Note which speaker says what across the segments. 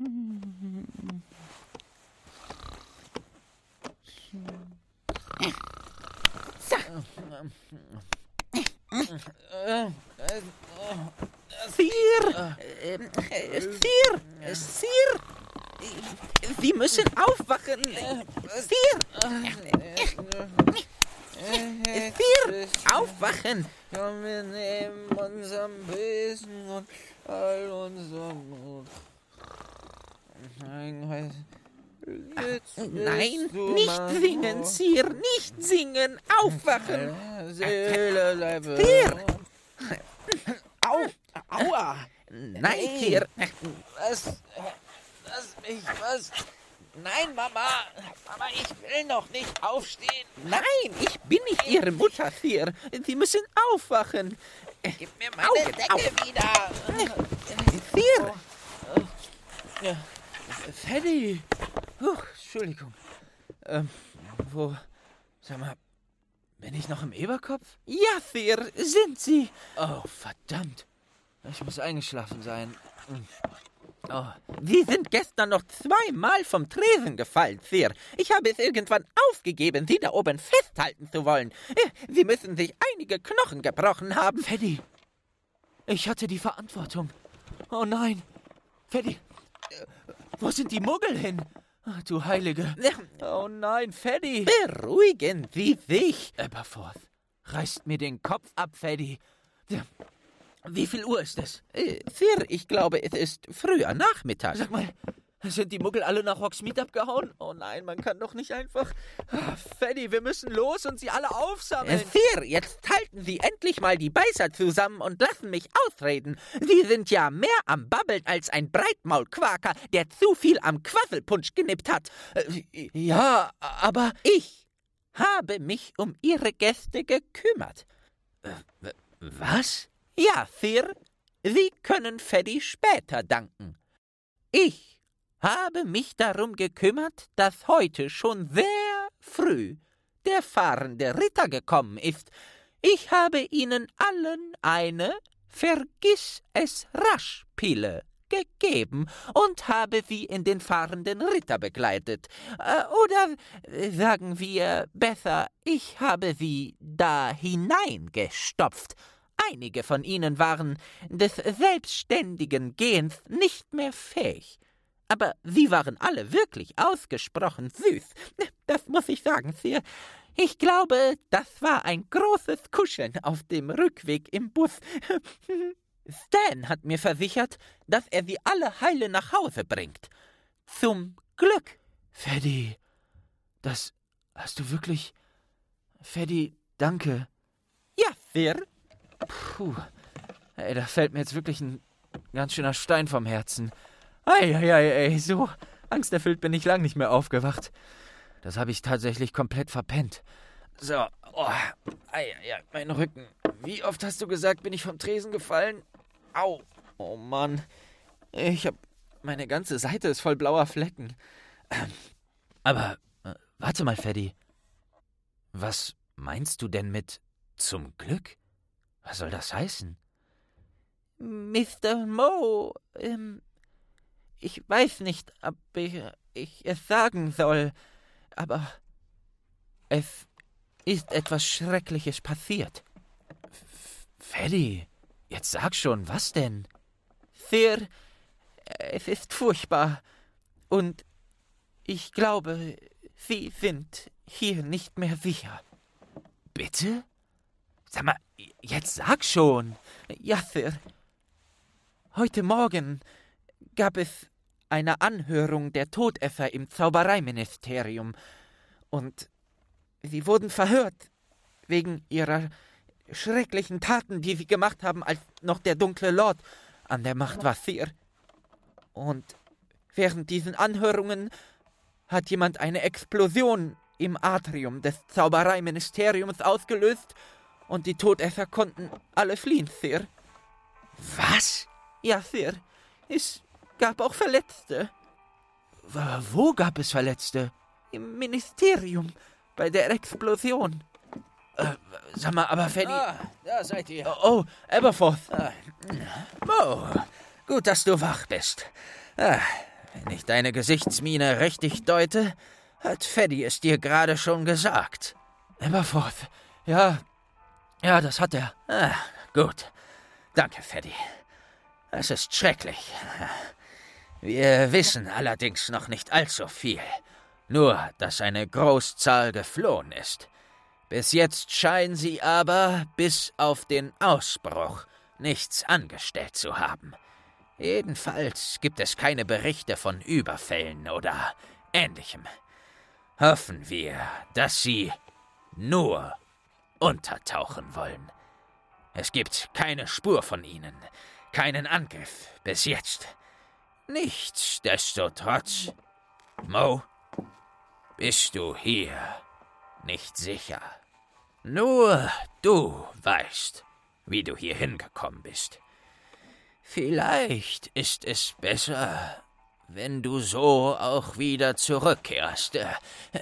Speaker 1: Sir! Äh, Sir! Sir! Sie müssen aufwachen! Sir! Sir! Aufwachen!
Speaker 2: Komm, wir nehmen unseren Besen und all unser Mut. Nein, jetzt
Speaker 1: Nein,
Speaker 2: bist du
Speaker 1: nicht singen. Sir! Nicht singen! Aufwachen!
Speaker 2: Seele, Leib,
Speaker 1: Sir!
Speaker 2: Au! Aua!
Speaker 1: Nein,
Speaker 2: Hey.
Speaker 1: Sir!
Speaker 2: Was? Lass mich, was? Nein, Mama! Mama, ich will noch nicht aufstehen!
Speaker 1: Nein, ich bin nicht Ihre Mutter, Sir! Sie müssen aufwachen!
Speaker 2: Gib mir meine
Speaker 1: Augen
Speaker 2: Decke
Speaker 1: auf.
Speaker 2: wieder!
Speaker 1: Sir!
Speaker 2: Ja. Freddy! Huch, Entschuldigung. Ähm, wo. Sag mal, bin ich noch im Eberkopf?
Speaker 1: Ja, Sir, sind Sie!
Speaker 2: Oh, verdammt. Ich muss eingeschlafen sein. Oh,
Speaker 1: Sie sind gestern noch zweimal vom Tresen gefallen, Sir. Ich habe es irgendwann aufgegeben, Sie da oben festhalten zu wollen. Äh, Sie müssen sich einige Knochen gebrochen haben.
Speaker 2: Freddy! Ich hatte die Verantwortung. Oh nein! Freddy! Wo sind die Muggel hin? Ach, du Heilige. Oh nein, Freddy!
Speaker 1: Beruhigen Sie sich.
Speaker 2: Aberforth, reißt mir den Kopf ab, Freddy. Wie viel Uhr ist es?
Speaker 1: Äh, Sir, ich glaube, es ist früher Nachmittag.
Speaker 2: Sag mal, sind die Muggel alle nach Hogsmeade abgehauen? Oh nein, man kann doch nicht einfach. Ah, Freddy, wir müssen los und sie alle
Speaker 1: Äh,
Speaker 2: aufsammeln.
Speaker 1: Sir, jetzt halten Sie endlich mal die Beißer zusammen und lassen mich ausreden. Sie sind ja mehr am Babbeln als ein Breitmaulquaker, der zu viel am Quasselpunsch genippt hat.
Speaker 2: Äh, ja, aber.
Speaker 1: Ich habe mich um Ihre Gäste gekümmert.
Speaker 2: Was?
Speaker 1: Ja, Sir, Sie können Freddy später danken. Ich habe mich darum gekümmert, dass heute schon sehr früh der fahrende Ritter gekommen ist. Ich habe Ihnen allen eine Vergiss es rasch Pille gegeben und habe sie in den fahrenden Ritter begleitet. Äh, Oder äh, sagen wir besser, ich habe sie da hineingestopft. Einige von ihnen waren des selbstständigen Gehens nicht mehr fähig. Aber sie waren alle wirklich ausgesprochen süß. Das muss ich sagen, Sir. Ich glaube, das war ein großes Kuscheln auf dem Rückweg im Bus. Stan hat mir versichert, dass er sie alle heile nach Hause bringt. Zum Glück.
Speaker 2: Freddy, das hast du wirklich. Freddy, danke.
Speaker 1: Ja, Sir.
Speaker 2: Puh. Ey, da fällt mir jetzt wirklich ein ganz schöner Stein vom Herzen. Eieiei, so angsterfüllt bin ich lang nicht mehr aufgewacht. Das habe ich tatsächlich komplett verpennt. So, oh, ei, ja, mein Rücken. Wie oft hast du gesagt, bin ich vom Tresen gefallen? Au, oh Mann. Ich hab. Meine ganze Seite ist voll blauer Flecken. Ähm, Aber, äh, warte mal, Freddy. Was meinst du denn mit zum Glück? Was soll das heißen?
Speaker 1: Mr. Moe, ähm, ich weiß nicht, ob ich, ich es sagen soll, aber es ist etwas Schreckliches passiert.
Speaker 2: Freddy, jetzt sag schon, was denn?
Speaker 1: Sir, es ist furchtbar. Und ich glaube, Sie sind hier nicht mehr sicher.
Speaker 2: Bitte? Sag mal, jetzt sag schon.
Speaker 1: Ja, Sir. Heute Morgen gab es eine Anhörung der Todesser im Zaubereiministerium. Und sie wurden verhört wegen ihrer schrecklichen Taten, die sie gemacht haben, als noch der dunkle Lord an der Macht war, Sir. Und während diesen Anhörungen hat jemand eine Explosion im Atrium des Zaubereiministeriums ausgelöst und die Todesser konnten alle fliehen, Sir.
Speaker 2: Was?
Speaker 1: Ja, Sir. Es gab auch Verletzte.
Speaker 2: Wo gab es Verletzte?
Speaker 1: Im Ministerium. Bei der Explosion.
Speaker 2: Äh, sag mal, aber Freddy.
Speaker 3: Ah, da seid ihr.
Speaker 2: Oh, oh, Aberforth.
Speaker 3: Mo, gut, dass du wach bist. Ah,
Speaker 1: Wenn ich deine Gesichtsmiene richtig deute, hat Freddy es dir gerade schon gesagt.
Speaker 2: Aberforth, ja, ja, das hat er.
Speaker 1: Ah, gut. Danke, Freddy. Es ist schrecklich. Wir wissen allerdings noch nicht allzu viel. Nur, dass eine Großzahl geflohen ist. Bis jetzt scheinen sie aber, bis auf den Ausbruch, nichts angestellt zu haben. Jedenfalls gibt es keine Berichte von Überfällen oder ähnlichem. Hoffen wir, dass sie nur untertauchen wollen. Es gibt keine Spur von ihnen, keinen Angriff bis jetzt. Nichtsdestotrotz, Mo, bist du hier nicht sicher. Nur du weißt, wie du hier hingekommen bist. Vielleicht ist es besser, wenn du so auch wieder zurückkehrst. Äh,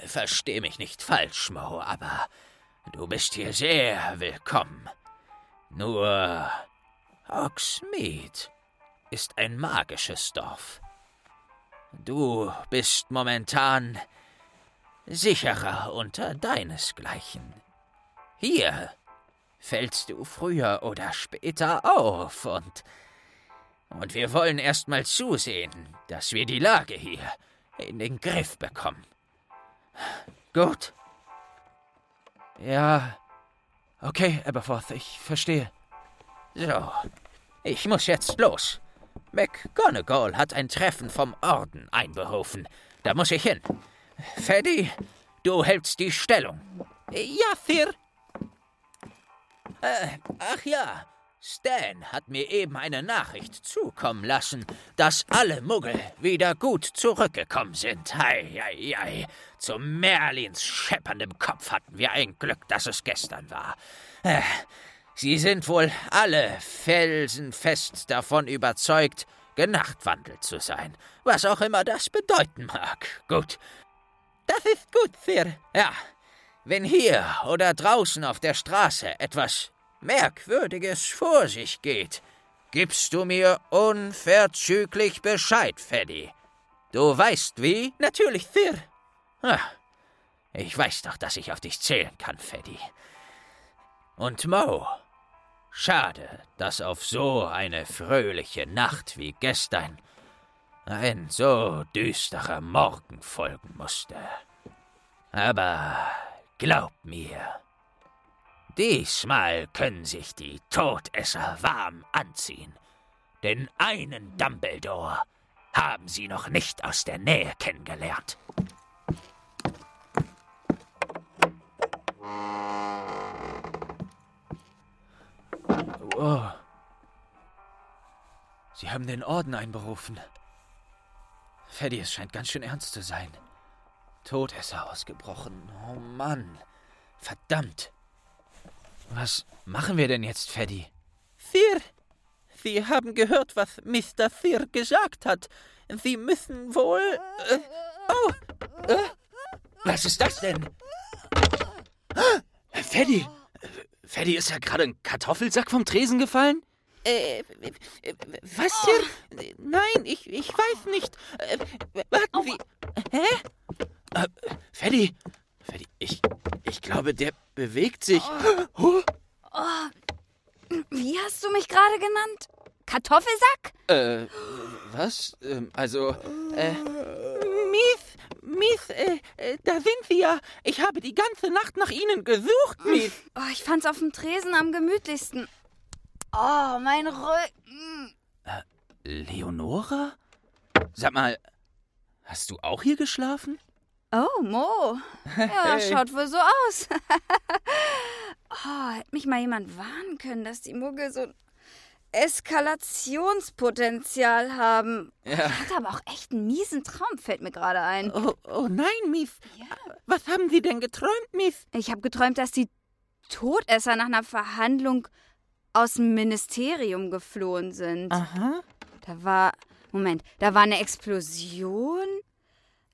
Speaker 1: versteh mich nicht falsch, Mo, aber du bist hier sehr willkommen. Nur Hogsmeade ist ein magisches Dorf. Du bist momentan sicherer unter deinesgleichen. Hier fällst du früher oder später auf und und wir wollen erst mal zusehen, dass wir die Lage hier in den Griff bekommen. Gut.
Speaker 2: Ja. Okay, Aberforth, ich verstehe.
Speaker 1: So. Ich muss jetzt los. McGonagall hat ein Treffen vom Orden einberufen. Da muss ich hin. Freddy, du hältst die Stellung.
Speaker 3: Ja, Sir.
Speaker 1: Äh, ach ja, Stan hat mir eben eine Nachricht zukommen lassen, dass alle Muggel wieder gut zurückgekommen sind. Hei, hei, hei. Zu Merlins schepperndem Kopf hatten wir ein Glück, dass es gestern war. Äh, sie sind wohl alle felsenfest davon überzeugt, genachtwandelt zu sein, was auch immer das bedeuten mag. Gut.
Speaker 3: Das ist gut, Sir.
Speaker 1: Ja. Wenn hier oder draußen auf der Straße etwas Merkwürdiges vor sich geht, gibst du mir unverzüglich Bescheid, Freddy. Du weißt wie?
Speaker 3: Natürlich, Sir.
Speaker 1: Ah, ich weiß doch, dass ich auf dich zählen kann, Freddy. Und Mo, schade, dass auf so eine fröhliche Nacht wie gestern ein so düsterer Morgen folgen musste. Aber glaub mir, Diesmal können sich die Todesser warm anziehen. Denn einen Dumbledore haben sie noch nicht aus der Nähe kennengelernt.
Speaker 2: Oh. Sie haben den Orden einberufen. Freddy, es scheint ganz schön ernst zu sein. Todesser ausgebrochen. Oh Mann. Verdammt. Was machen wir denn jetzt, Freddy?
Speaker 3: Sir, Sie haben gehört, was Mr. Sir gesagt hat. Sie müssen wohl. Äh, oh!
Speaker 1: Äh, was ist das denn?
Speaker 2: Freddy! Freddy, ist ja gerade ein Kartoffelsack vom Tresen gefallen?
Speaker 3: Äh, was, Sir? Nein, ich, ich weiß nicht. Äh, warten Sie. Hä?
Speaker 2: Äh, Freddy, Freddy, ich, ich glaube, der bewegt sich.
Speaker 4: Oh. Oh. Wie hast du mich gerade genannt? Kartoffelsack?
Speaker 2: Äh, was? Ähm, also, äh.
Speaker 3: Mies, Mies, äh, äh, da sind Sie ja. Ich habe die ganze Nacht nach Ihnen gesucht, Mies.
Speaker 4: Oh, ich fand's auf dem Tresen am gemütlichsten. Oh, mein Rücken.
Speaker 2: Äh, Leonora? Sag mal, hast du auch hier geschlafen?
Speaker 4: Oh, Mo. Ja, hey. schaut wohl so aus. oh, hätte mich mal jemand warnen können, dass die Muggel so ein Eskalationspotenzial haben. Ja. Ich hatte aber auch echt einen miesen Traum, fällt mir gerade ein.
Speaker 3: Oh, oh nein, Mies. Ja. Was haben Sie denn geträumt, Mies?
Speaker 4: Ich habe geträumt, dass die Todesser nach einer Verhandlung aus dem Ministerium geflohen sind.
Speaker 3: Aha.
Speaker 4: Da war. Moment, da war eine Explosion.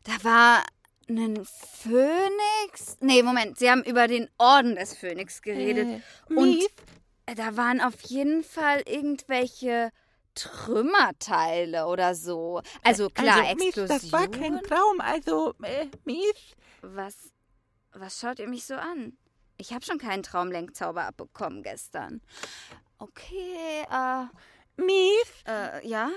Speaker 4: Da war einen Phönix? Nee, Moment, sie haben über den Orden des Phönix geredet. Äh, und da waren auf jeden Fall irgendwelche Trümmerteile oder so. Also klar,
Speaker 3: also, Miss,
Speaker 4: Explosion.
Speaker 3: das war kein Traum, also, äh, Miss.
Speaker 4: Was, was schaut ihr mich so an? Ich habe schon keinen Traumlenkzauber abbekommen gestern. Okay, äh,
Speaker 3: Miss?
Speaker 4: äh, ja?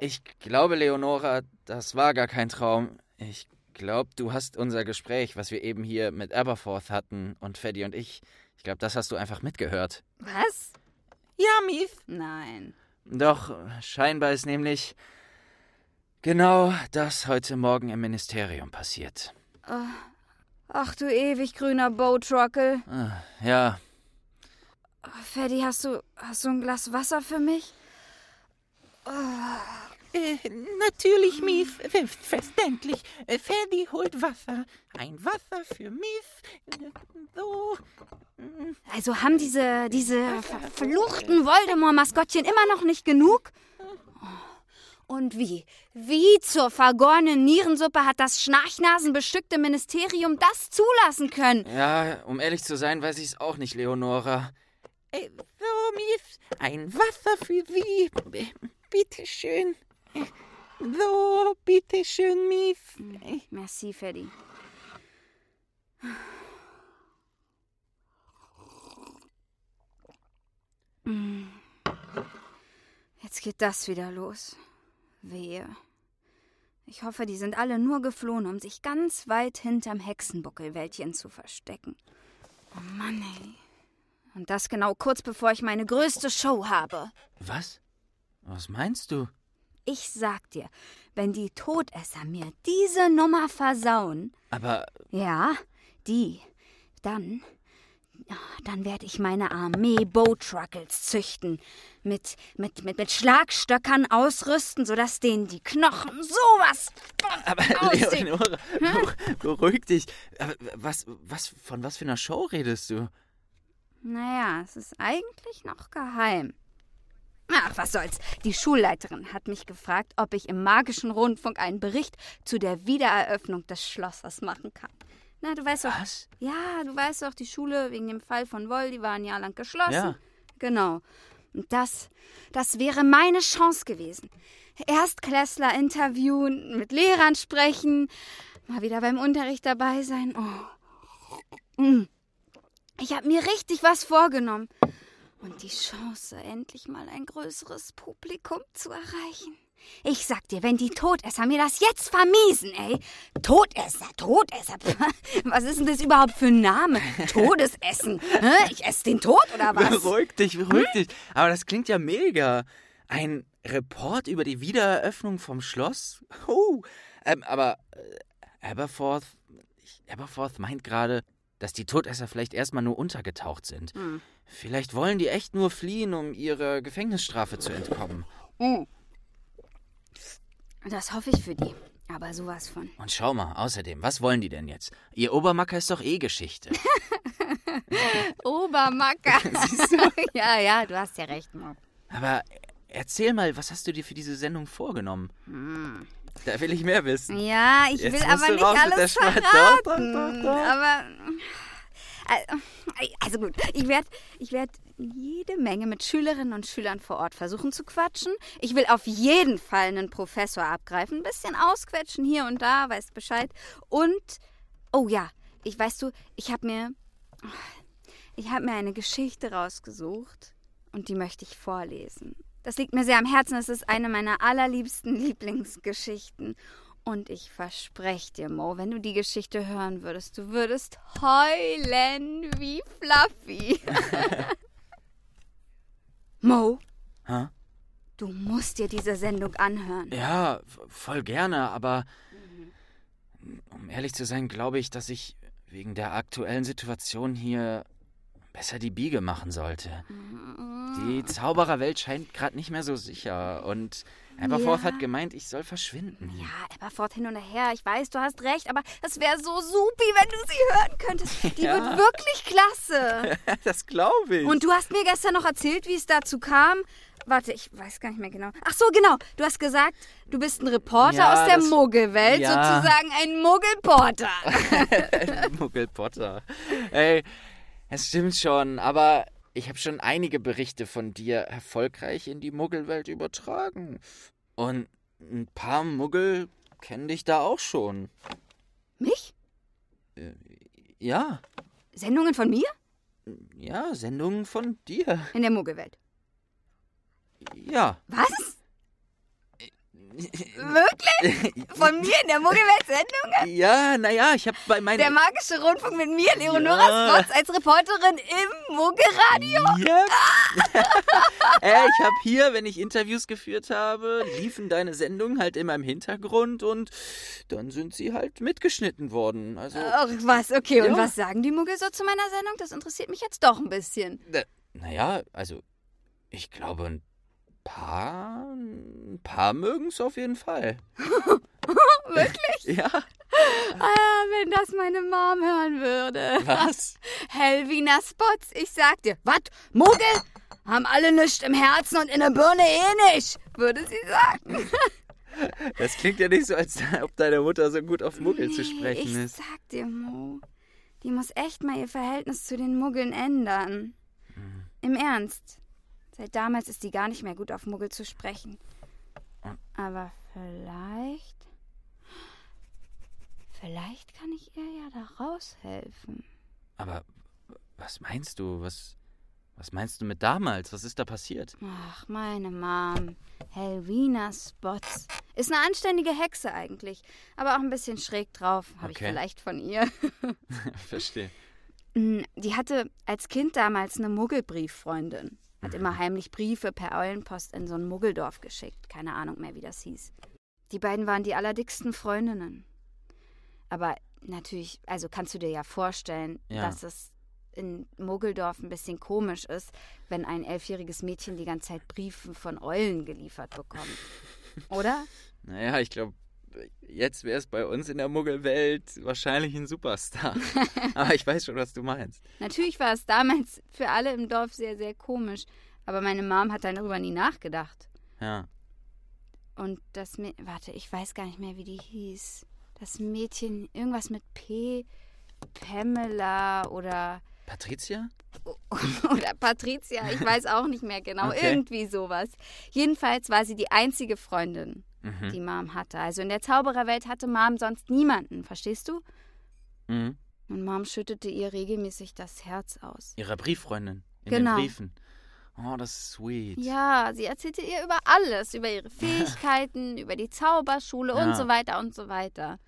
Speaker 2: Ich glaube, Leonora, das war gar kein Traum. Ich glaube, du hast unser Gespräch, was wir eben hier mit Aberforth hatten und Freddy und ich, ich glaube, das hast du einfach mitgehört.
Speaker 4: Was?
Speaker 3: Ja, Miss.
Speaker 4: Nein.
Speaker 2: Doch, scheinbar ist nämlich genau das heute Morgen im Ministerium passiert.
Speaker 4: Ach du ewig grüner Boatrockel.
Speaker 2: Ah, ja,
Speaker 4: Freddy, hast du, hast du ein Glas Wasser für mich?
Speaker 3: Äh, natürlich, Miss. Selbstverständlich. Äh, Ferdi holt Wasser. Ein Wasser für Miss. Äh, So.
Speaker 4: Also haben diese, diese verfluchten Voldemort-Maskottchen immer noch nicht genug? Oh. Und wie? Wie zur vergorenen Nierensuppe hat das schnarchnasenbestückte Ministerium das zulassen können?
Speaker 2: ja, um ehrlich zu sein, weiß ich es auch nicht, Leonora.
Speaker 3: Äh, So, Miss. Ein Wasser für Sie. Äh, Bitte schön. So, bitte schön, Miss. Äh,
Speaker 4: Merci, Freddy. Mm. Jetzt geht das wieder los. Wehe. Ich hoffe, die sind alle nur geflohen, um sich ganz weit hinterm Hexenbuckelwäldchen zu verstecken. Oh Mann, ey. Und das genau kurz bevor ich meine größte Show habe.
Speaker 2: Was? Was meinst du?
Speaker 4: Ich sag dir, wenn die Todesser mir diese Nummer versauen,
Speaker 2: Aber
Speaker 4: ja, die. Dann. Dann werde ich meine Armee Bowtruckles züchten. Mit, mit, mit, mit Schlagstöckern ausrüsten, sodass denen die Knochen sowas.
Speaker 2: Aber
Speaker 4: aussehen.
Speaker 2: Leonora, beru- beruhig dich. Aber was, was, von was für einer Show redest du?
Speaker 4: Naja, es ist eigentlich noch geheim. Ach, was soll's. Die Schulleiterin hat mich gefragt, ob ich im magischen Rundfunk einen Bericht zu der Wiedereröffnung des Schlosses machen kann. Na, du weißt doch.
Speaker 2: Was?
Speaker 4: Ja, du weißt doch, die Schule wegen dem Fall von Woll, die war ein Jahr lang geschlossen.
Speaker 2: Ja.
Speaker 4: Genau. Und das, das wäre meine Chance gewesen. Erstklässler interviewen, mit Lehrern sprechen, mal wieder beim Unterricht dabei sein. Oh. Mm. Ich habe mir richtig was vorgenommen. Und die Chance, endlich mal ein größeres Publikum zu erreichen. Ich sag dir, wenn die Todesser mir das jetzt vermiesen, ey. Todesser, Todesser. Was ist denn das überhaupt für ein Name? Todesessen. Ich esse den Tod oder was?
Speaker 2: Beruhig dich, beruhig dich. Aber das klingt ja mega. Ein Report über die Wiedereröffnung vom Schloss? Oh, ähm, aber äh, Aberforth, ich, Aberforth meint gerade, dass die Todesser vielleicht erstmal nur untergetaucht sind.
Speaker 4: Hm.
Speaker 2: Vielleicht wollen die echt nur fliehen, um ihrer Gefängnisstrafe zu entkommen.
Speaker 4: Das hoffe ich für die. Aber sowas von.
Speaker 2: Und schau mal, außerdem, was wollen die denn jetzt? Ihr Obermacker ist doch eh Geschichte.
Speaker 4: Obermacker. ja, ja, du hast ja recht, Mo.
Speaker 2: Aber erzähl mal, was hast du dir für diese Sendung vorgenommen? Da will ich mehr wissen.
Speaker 4: Ja, ich
Speaker 2: Jetzt
Speaker 4: will aber nicht alles verraten.
Speaker 2: Doch, doch, doch, doch.
Speaker 4: Aber äh, also gut, ich werde ich werd jede Menge mit Schülerinnen und Schülern vor Ort versuchen zu quatschen. Ich will auf jeden Fall einen Professor abgreifen, ein bisschen ausquetschen hier und da, weißt Bescheid. Und oh ja, ich weißt du, ich habe mir ich habe mir eine Geschichte rausgesucht und die möchte ich vorlesen. Das liegt mir sehr am Herzen. Es ist eine meiner allerliebsten Lieblingsgeschichten. Und ich verspreche dir, Mo, wenn du die Geschichte hören würdest, du würdest heulen wie Fluffy. Mo,
Speaker 2: Hä?
Speaker 4: du musst dir diese Sendung anhören.
Speaker 2: Ja, voll gerne, aber um ehrlich zu sein, glaube ich, dass ich wegen der aktuellen Situation hier besser die Biege machen sollte. Die Zaubererwelt scheint gerade nicht mehr so sicher und Aberforth
Speaker 4: Ja.
Speaker 2: hat gemeint, ich soll verschwinden.
Speaker 4: Ja, Aberfort hin und her. Ich weiß, du hast recht, aber das wäre so supi, wenn du sie hören könntest. Die
Speaker 2: Ja.
Speaker 4: wird wirklich klasse.
Speaker 2: das glaube ich.
Speaker 4: Und du hast mir gestern noch erzählt, wie es dazu kam. Warte, ich weiß gar nicht mehr genau. Ach so, genau. Du hast gesagt, du bist ein Reporter
Speaker 2: Ja,
Speaker 4: aus der
Speaker 2: ja.
Speaker 4: sozusagen ein Muggelporter.
Speaker 2: Muggel Potter. Ey, es stimmt schon, aber ich habe schon einige Berichte von dir erfolgreich in die Muggelwelt übertragen. Und ein paar Muggel kennen dich da auch schon.
Speaker 4: Mich?
Speaker 2: Äh, ja,
Speaker 4: Sendungen von mir?
Speaker 2: ja, Sendungen von dir.
Speaker 4: In der Muggelwelt.
Speaker 2: Ja.
Speaker 4: Was? Wirklich? Von mir in der Muggelwelt Sendungen?
Speaker 2: Ja, naja, ich habe bei meinen.
Speaker 4: Der magische Rundfunk mit mir, Leonora
Speaker 2: Ja.
Speaker 4: Spots, als Reporterin im Muggelradio?
Speaker 2: Ja. äh, ich habe hier, wenn ich Interviews geführt habe, liefen deine Sendungen halt immer im Hintergrund und dann sind sie halt mitgeschnitten worden. Also,
Speaker 4: Ach was, okay. Und
Speaker 2: Ja.
Speaker 4: was sagen die Muggel so zu meiner Sendung? Das interessiert mich jetzt doch ein bisschen.
Speaker 2: äh, naja, also, ich glaube, ein paar, ein paar mögen es auf jeden Fall.
Speaker 4: Wirklich?
Speaker 2: Ja.
Speaker 4: Ah, wenn das meine Mom hören würde.
Speaker 2: Was?
Speaker 4: Helvina Spots, ich sag dir. Was? Muggel? Haben alle nichts im Herzen und in der Birne eh nicht, würde sie sagen.
Speaker 2: Das klingt ja nicht so, als ob deine Mutter so gut auf Muggel zu
Speaker 4: Nee,
Speaker 2: sprechen
Speaker 4: ich
Speaker 2: ist.
Speaker 4: sag dir, Mo, die muss echt mal ihr Verhältnis zu den Muggeln ändern.
Speaker 2: Mhm.
Speaker 4: Im Ernst. Seit damals ist sie gar nicht mehr gut auf Muggel zu sprechen. Aber vielleicht. Vielleicht kann ich ihr ja da raushelfen.
Speaker 2: Aber was meinst du? Was, was meinst du mit damals? Was ist da passiert?
Speaker 4: Ach, meine Mom. Helvina Spots. Ist eine anständige Hexe eigentlich. Aber auch ein bisschen schräg drauf. Habe ich
Speaker 2: Okay.
Speaker 4: vielleicht von ihr.
Speaker 2: Verstehe.
Speaker 4: Die hatte als Kind damals eine Muggelbrieffreundin. Hat immer heimlich Briefe per Eulenpost in so ein Muggeldorf geschickt. Keine Ahnung mehr, wie das hieß. Die beiden waren die allerdicksten Freundinnen. Aber natürlich, also kannst du dir ja vorstellen,
Speaker 2: Ja.
Speaker 4: dass es in Muggeldorf ein bisschen komisch ist, wenn ein elfjähriges Mädchen die ganze Zeit Briefe von Eulen geliefert bekommt. Oder?
Speaker 2: Naja, ich glaube, jetzt wäre es bei uns in der Muggelwelt wahrscheinlich ein Superstar. Aber ich weiß schon, was du meinst.
Speaker 4: Natürlich war es damals für alle im Dorf sehr, sehr komisch. Aber meine Mom hat dann darüber nie nachgedacht.
Speaker 2: Ja.
Speaker 4: Und das Mädchen, warte, ich weiß gar nicht mehr, wie die hieß. Das Mädchen, irgendwas mit P, Pamela oder,
Speaker 2: Patricia?
Speaker 4: oder Patricia, ich weiß auch nicht mehr genau.
Speaker 2: Okay.
Speaker 4: Irgendwie sowas. Jedenfalls war sie die einzige Freundin,
Speaker 2: Mhm.
Speaker 4: die Mom hatte. Also in der Zaubererwelt hatte Mom sonst niemanden, verstehst du?
Speaker 2: Mhm.
Speaker 4: Und Mom schüttete ihr regelmäßig das Herz aus.
Speaker 2: Ihrer Brieffreundin. In
Speaker 4: Genau.
Speaker 2: den Briefen. Oh, das ist sweet.
Speaker 4: Ja, sie erzählte ihr über alles, über ihre Fähigkeiten, über die Zauberschule
Speaker 2: Ja.
Speaker 4: und so weiter und so weiter.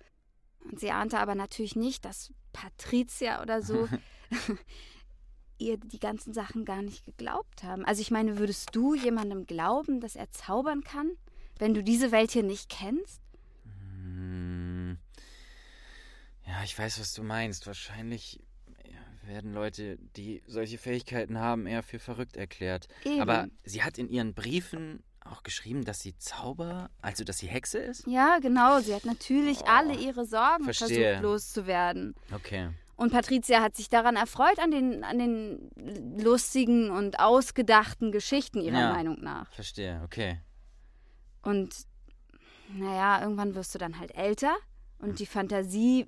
Speaker 4: Und sie ahnte aber natürlich nicht, dass Patricia oder so ihr die ganzen Sachen gar nicht geglaubt haben. Also ich meine, würdest du jemandem glauben, dass er zaubern kann, wenn du diese Welt hier nicht kennst?
Speaker 2: Hm. Ja, ich weiß, was du meinst. Wahrscheinlich werden Leute, die solche Fähigkeiten haben, eher für verrückt erklärt.
Speaker 4: Eben.
Speaker 2: Aber sie hat in ihren Briefen auch geschrieben, dass sie Zauber, also dass sie Hexe ist?
Speaker 4: Ja, genau. Sie hat natürlich
Speaker 2: Oh,
Speaker 4: alle ihre Sorgen
Speaker 2: verstehe.
Speaker 4: versucht loszuwerden.
Speaker 2: Okay.
Speaker 4: Und Patricia hat sich daran erfreut, an den, an den lustigen und ausgedachten Geschichten ihrer
Speaker 2: Ja.
Speaker 4: Meinung nach.
Speaker 2: Verstehe, okay.
Speaker 4: Und naja, irgendwann wirst du dann halt älter und die Fantasie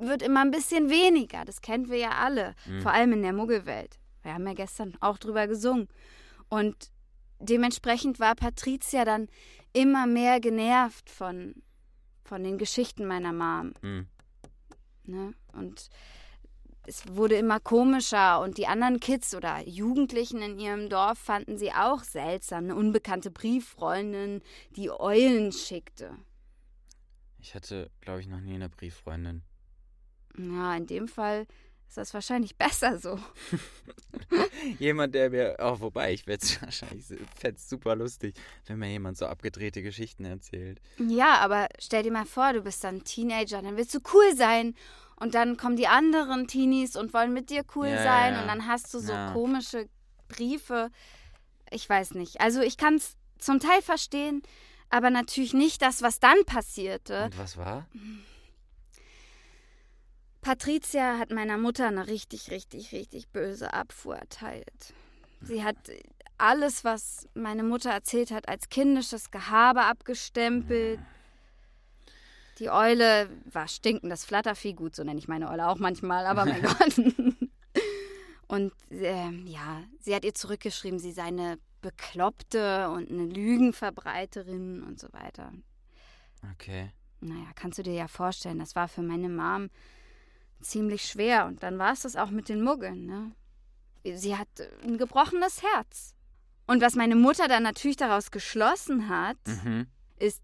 Speaker 4: wird immer ein bisschen weniger. Das kennen wir ja alle,
Speaker 2: Mhm.
Speaker 4: vor allem in der Muggelwelt. Wir haben ja gestern auch drüber gesungen. Und dementsprechend war Patricia dann immer mehr genervt von, von den Geschichten meiner Mom.
Speaker 2: Hm.
Speaker 4: Ne? Und es wurde immer komischer und die anderen Kids oder Jugendlichen in ihrem Dorf fanden sie auch seltsam. Eine unbekannte Brieffreundin, die Eulen schickte.
Speaker 2: Ich hatte, glaube ich, noch nie eine Brieffreundin.
Speaker 4: Ja, in dem Fall ist das wahrscheinlich besser so.
Speaker 2: Jemand, der mir, oh, wobei, ich werde es wahrscheinlich, fände super lustig, wenn mir jemand so abgedrehte Geschichten erzählt.
Speaker 4: Ja, aber stell dir mal vor, du bist dann Teenager, dann willst du cool sein. Und dann kommen die anderen Teenies und wollen mit dir cool
Speaker 2: Ja, ja,
Speaker 4: sein.
Speaker 2: ja.
Speaker 4: Und dann hast du so
Speaker 2: Ja.
Speaker 4: komische Briefe. Ich weiß nicht. Also ich kann es zum Teil verstehen, aber natürlich nicht das, was dann passierte.
Speaker 2: Und was war?
Speaker 4: Patricia hat meiner Mutter eine richtig, richtig, richtig böse Abfuhr erteilt. Sie hat alles, was meine Mutter erzählt hat, als kindisches Gehabe abgestempelt. Die Eule war stinkendes Flattervieh, gut, so nenne ich meine Eule auch manchmal, aber mein Gott. Und ähm, ja, sie hat ihr zurückgeschrieben, sie sei eine Bekloppte und eine Lügenverbreiterin und so weiter.
Speaker 2: Okay.
Speaker 4: Naja, kannst du dir ja vorstellen, das war für meine Mom ziemlich schwer. Und dann war es das auch mit den Muggeln, ne? Sie hat ein gebrochenes Herz. Und was meine Mutter dann natürlich daraus geschlossen hat,
Speaker 2: Mhm.
Speaker 4: ist,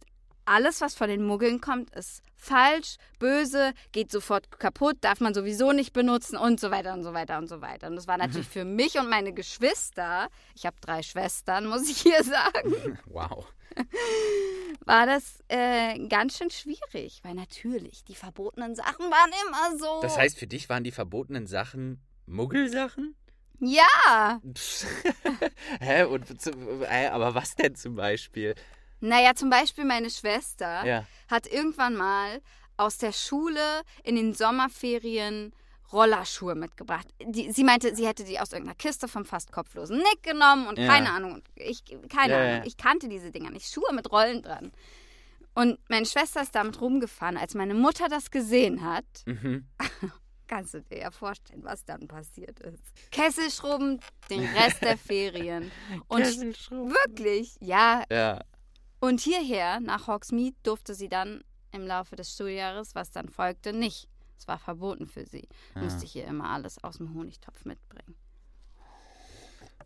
Speaker 4: alles, was von den Muggeln kommt, ist falsch, böse, geht sofort kaputt, darf man sowieso nicht benutzen und so weiter und so weiter und so weiter. Und das war natürlich für mich und meine Geschwister, ich habe drei Schwestern, muss ich hier sagen,
Speaker 2: Wow.
Speaker 4: war das äh, ganz schön schwierig, weil natürlich die verbotenen Sachen waren immer so.
Speaker 2: Das heißt, für dich waren die verbotenen Sachen Muggelsachen?
Speaker 4: ja.
Speaker 2: Hä? Und, äh, aber was denn zum Beispiel?
Speaker 4: Naja, zum Beispiel meine Schwester
Speaker 2: Ja.
Speaker 4: hat irgendwann mal aus der Schule in den Sommerferien Rollerschuhe mitgebracht. Die, sie meinte, sie hätte die aus irgendeiner Kiste vom fast kopflosen Nick genommen und
Speaker 2: Ja.
Speaker 4: keine Ahnung. Ich, keine
Speaker 2: Ja,
Speaker 4: Ahnung. Ich kannte diese Dinger nicht. Schuhe mit Rollen dran. Und meine Schwester ist damit rumgefahren. Als meine Mutter das gesehen hat,
Speaker 2: Mhm.
Speaker 4: kannst du dir ja vorstellen, was dann passiert ist. Kesselschrubben den Rest der Ferien. Und wirklich, ja,
Speaker 2: Ja.
Speaker 4: Und hierher, nach Hogsmeade, durfte sie dann im Laufe des Schuljahres, was dann folgte, nicht. Es war verboten für sie. Musste hier immer alles aus dem Honigtopf mitbringen.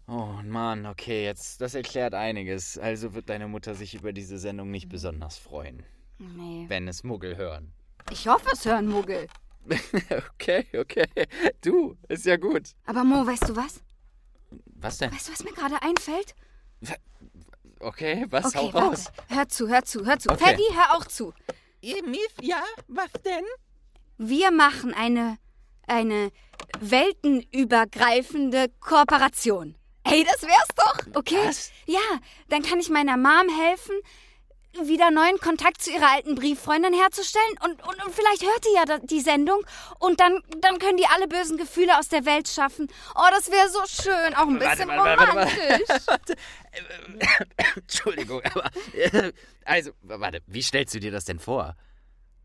Speaker 2: Oh Mann, okay, jetzt das erklärt einiges. Also wird deine Mutter sich über diese Sendung nicht besonders freuen,
Speaker 4: Nee.
Speaker 2: wenn es Muggel hören.
Speaker 4: Ich hoffe, es hören Muggel.
Speaker 2: okay, okay. Du, ist ja gut.
Speaker 4: Aber Mo, weißt du was?
Speaker 2: Was denn?
Speaker 4: Weißt du, was mir gerade einfällt?
Speaker 2: Okay, was
Speaker 4: Okay,
Speaker 2: hau raus?
Speaker 4: warte. Hör zu, hör zu, hör zu.
Speaker 2: Okay.
Speaker 4: Paddy, hör auch zu.
Speaker 1: Mief, ja, was denn?
Speaker 4: Wir machen eine, eine weltenübergreifende Kooperation. Ey, das wär's doch, okay?
Speaker 2: Was?
Speaker 4: Ja, dann kann ich meiner Mom helfen, wieder neuen Kontakt zu ihrer alten Brieffreundin herzustellen. Und, und, und vielleicht hört die ja die Sendung. Und dann, dann können die alle bösen Gefühle aus der Welt schaffen. Oh, das wäre so schön. Auch ein bisschen
Speaker 2: warte, warte, warte,
Speaker 4: romantisch.
Speaker 2: Entschuldigung, aber. äh, Also, warte, wie stellst du dir das denn vor?